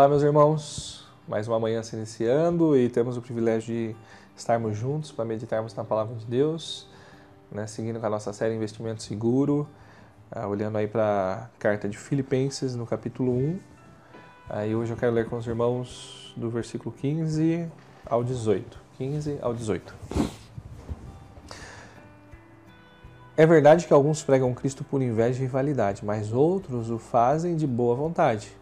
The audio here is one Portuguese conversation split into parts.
Olá, meus irmãos. Mais uma manhã se iniciando e temos o privilégio de estarmos juntos para meditarmos na palavra de Deus, né, seguindo com a nossa série Investimento Seguro, uh, olhando aí para a carta de Filipenses no capítulo 1. Uh, e hoje eu quero ler com os irmãos do versículo 15 ao 18. 15 ao 18. É verdade que alguns pregam Cristo por inveja e rivalidade, mas outros o fazem de boa vontade.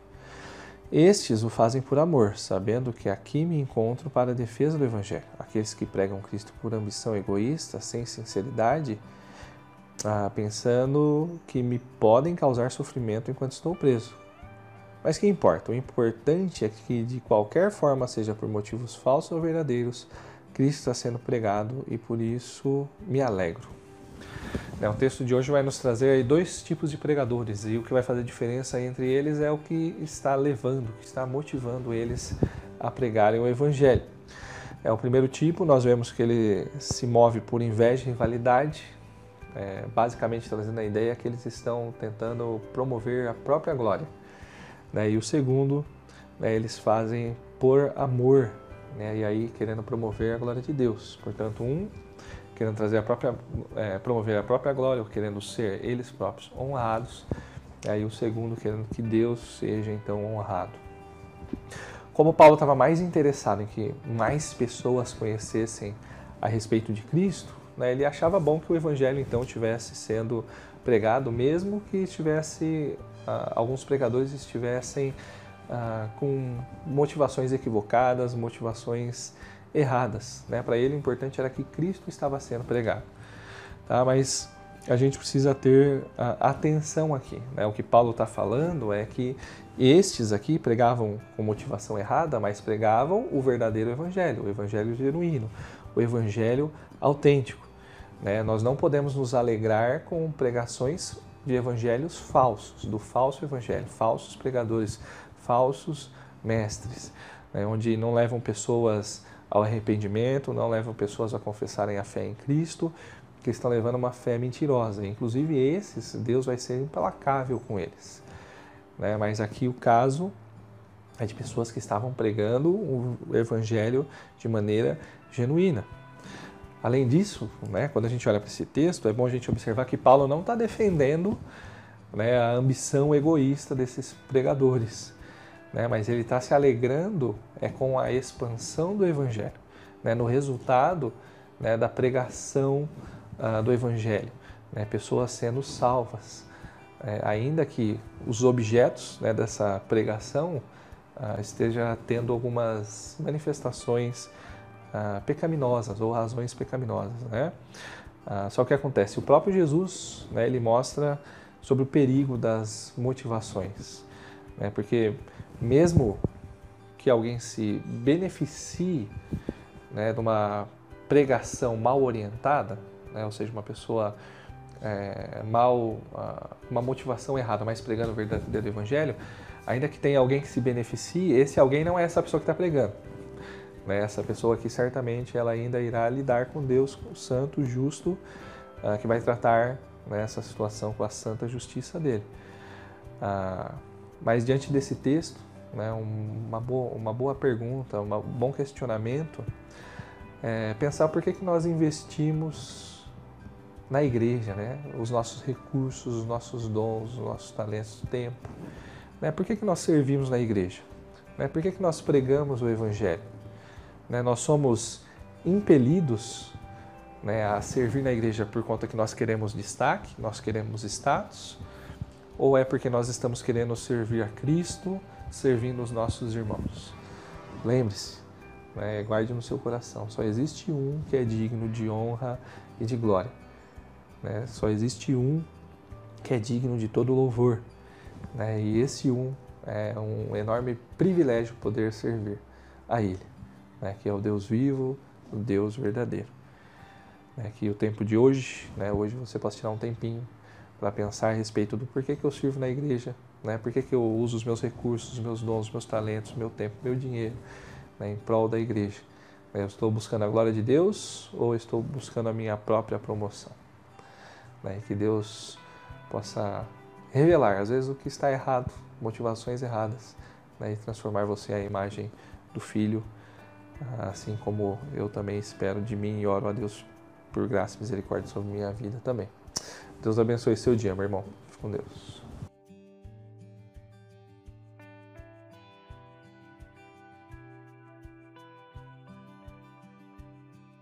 Estes o fazem por amor, sabendo que aqui me encontro para a defesa do Evangelho. Aqueles que pregam Cristo por ambição egoísta, sem sinceridade, ah, pensando que me podem causar sofrimento enquanto estou preso. Mas que importa? O importante é que, de qualquer forma, seja por motivos falsos ou verdadeiros, Cristo está sendo pregado e por isso me alegro. É, o texto de hoje vai nos trazer dois tipos de pregadores e o que vai fazer diferença entre eles é o que está levando, que está motivando eles a pregarem o Evangelho. É o primeiro tipo, nós vemos que ele se move por inveja e rivalidade, é, basicamente trazendo a ideia que eles estão tentando promover a própria glória. Né? E o segundo, né, eles fazem por amor, né? e aí querendo promover a glória de Deus. Portanto, um querendo trazer a própria, é, promover a própria glória, ou querendo ser eles próprios honrados. E aí o segundo querendo que Deus seja então honrado. Como Paulo estava mais interessado em que mais pessoas conhecessem a respeito de Cristo, né, ele achava bom que o evangelho então estivesse sendo pregado, mesmo que estivesse ah, alguns pregadores estivessem ah, com motivações equivocadas, motivações erradas. Né? Para ele, o importante era que Cristo estava sendo pregado. Tá? Mas a gente precisa ter atenção aqui. Né? O que Paulo está falando é que estes aqui pregavam com motivação errada, mas pregavam o verdadeiro evangelho, o evangelho genuíno, o evangelho autêntico. Né? Nós não podemos nos alegrar com pregações de evangelhos falsos, do falso evangelho, falsos pregadores, falsos mestres, né? onde não levam pessoas ao arrependimento, não levam pessoas a confessarem a fé em Cristo, que estão levando uma fé mentirosa. Inclusive esses, Deus vai ser implacável com eles. Né? Mas aqui o caso é de pessoas que estavam pregando o evangelho de maneira genuína. Além disso, né, quando a gente olha para esse texto, é bom a gente observar que Paulo não está defendendo né, a ambição egoísta desses pregadores né? mas ele está se alegrando é com a expansão do Evangelho, né? no resultado né, da pregação uh, do Evangelho, né? pessoas sendo salvas, é, ainda que os objetos né, dessa pregação uh, esteja tendo algumas manifestações uh, pecaminosas ou razões pecaminosas, né? só que acontece, o próprio Jesus, né, ele mostra sobre o perigo das motivações, né? Porque mesmo que alguém se beneficie né, de uma pregação mal orientada, né, ou seja, uma pessoa é, mal, uma motivação errada, mas pregando o verdadeiro evangelho, ainda que tenha alguém que se beneficie, esse alguém não é essa pessoa que está pregando. Né? Essa pessoa que certamente ela ainda irá lidar com Deus, com o santo, justo, uh, que vai tratar né, essa situação com a santa justiça dele. Uh, mas diante desse texto, né, uma, boa, uma boa pergunta, um bom questionamento, é pensar por que, que nós investimos na igreja, né? os nossos recursos, os nossos dons, os nossos talentos, tempo. Né? Por que, que nós servimos na igreja? Né? Por que, que nós pregamos o Evangelho? Né? Nós somos impelidos né, a servir na igreja por conta que nós queremos destaque, nós queremos status, ou é porque nós estamos querendo servir a Cristo, servindo os nossos irmãos? Lembre-se, né, guarde no seu coração: só existe um que é digno de honra e de glória. Né? Só existe um que é digno de todo louvor. Né? E esse um é um enorme privilégio poder servir a Ele, né? que é o Deus vivo, o Deus verdadeiro. Né? Que o tempo de hoje, né? hoje você pode tirar um tempinho para pensar a respeito do porquê que eu sirvo na igreja, né? Por que, que eu uso os meus recursos, os meus dons, os meus talentos, meu tempo, meu dinheiro né? em prol da igreja? Eu estou buscando a glória de Deus ou estou buscando a minha própria promoção? Né? Que Deus possa revelar, às vezes, o que está errado, motivações erradas né, e transformar você à imagem do Filho, assim como eu também espero de mim e oro a Deus por graça e misericórdia sobre minha vida também. Deus abençoe seu dia, meu irmão. Fique com Deus.